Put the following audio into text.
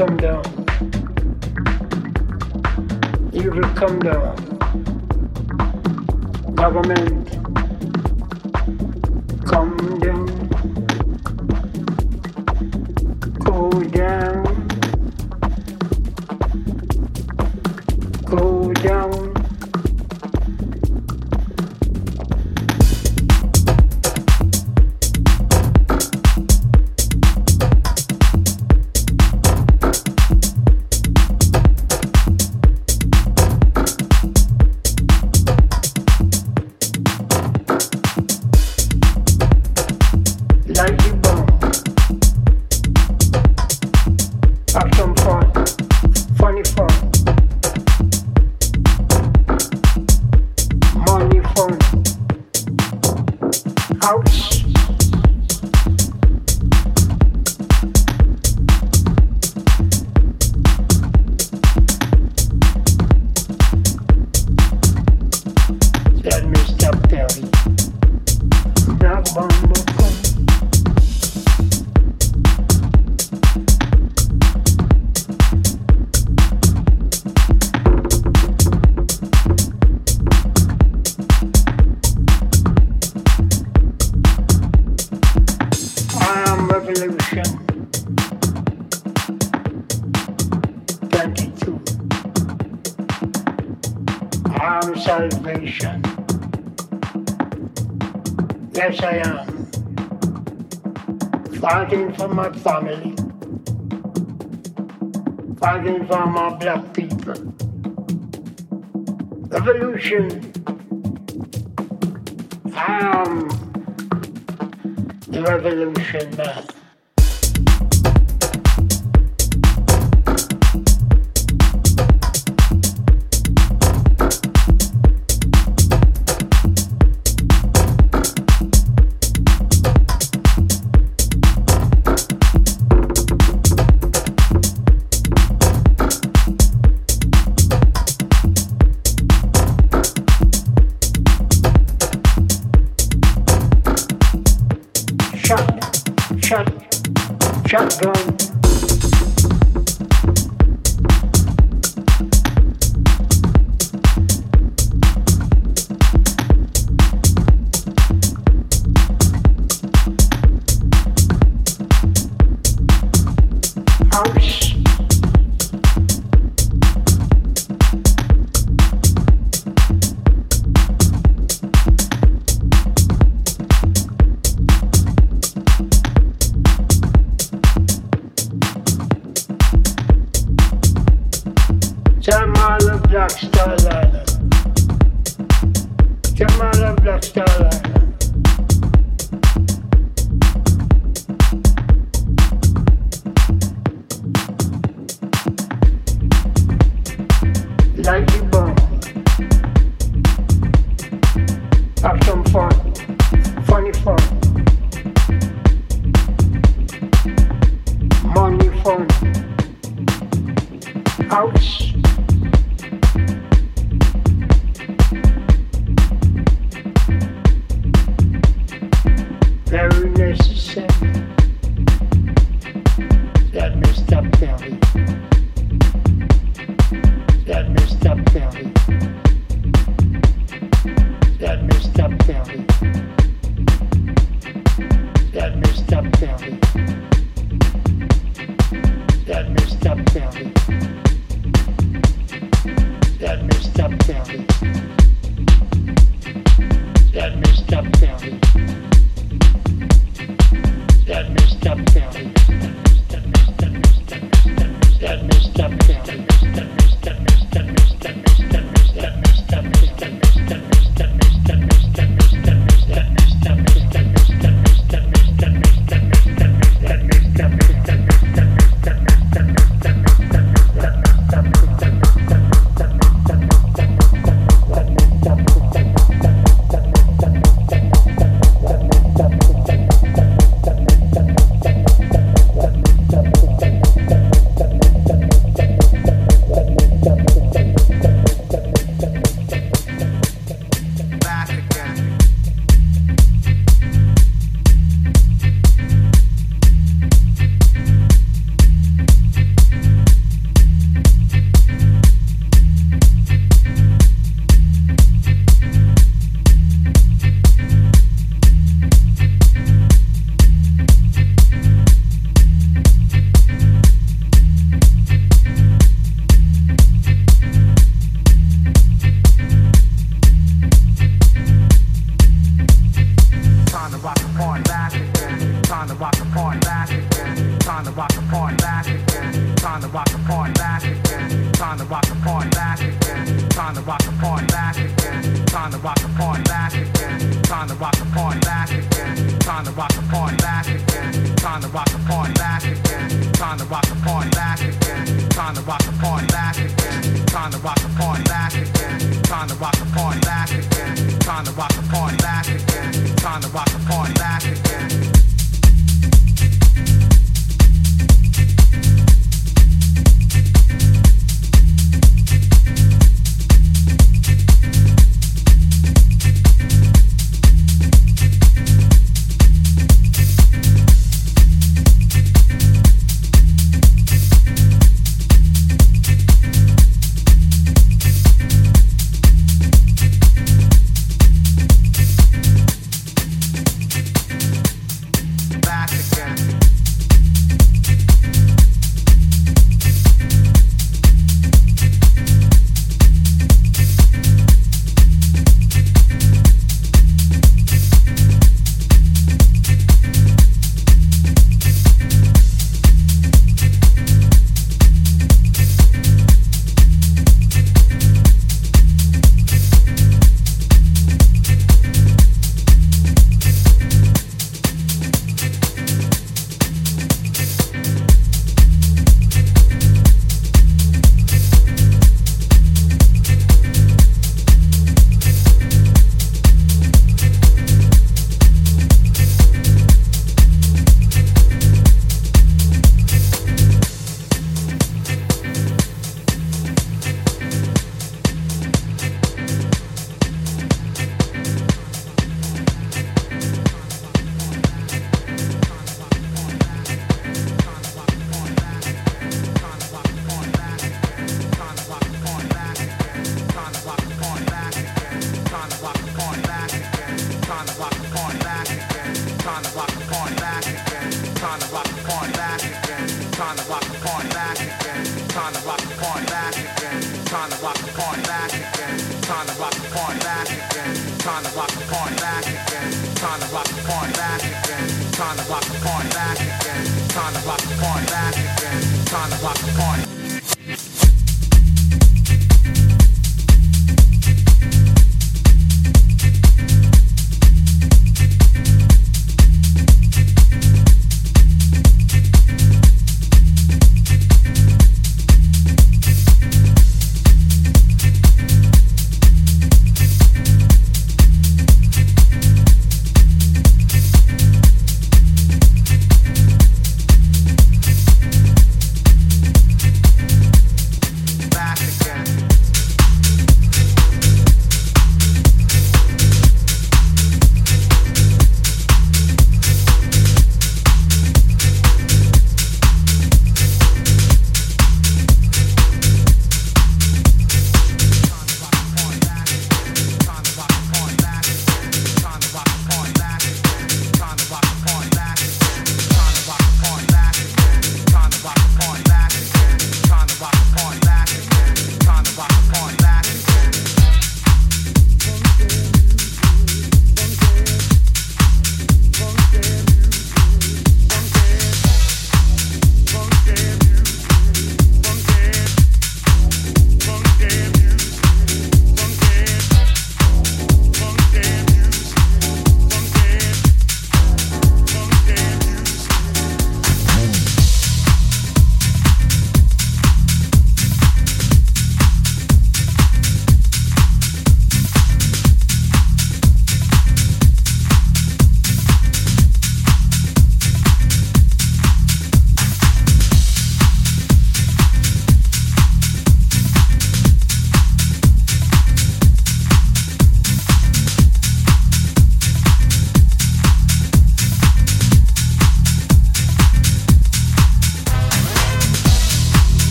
come down. You will come down. Government 22. I'm salvation. Yes, I am. Fighting for my family. Fighting for my black people. Revolution. I am the revolution man. phone. Ouch. time to rock the party.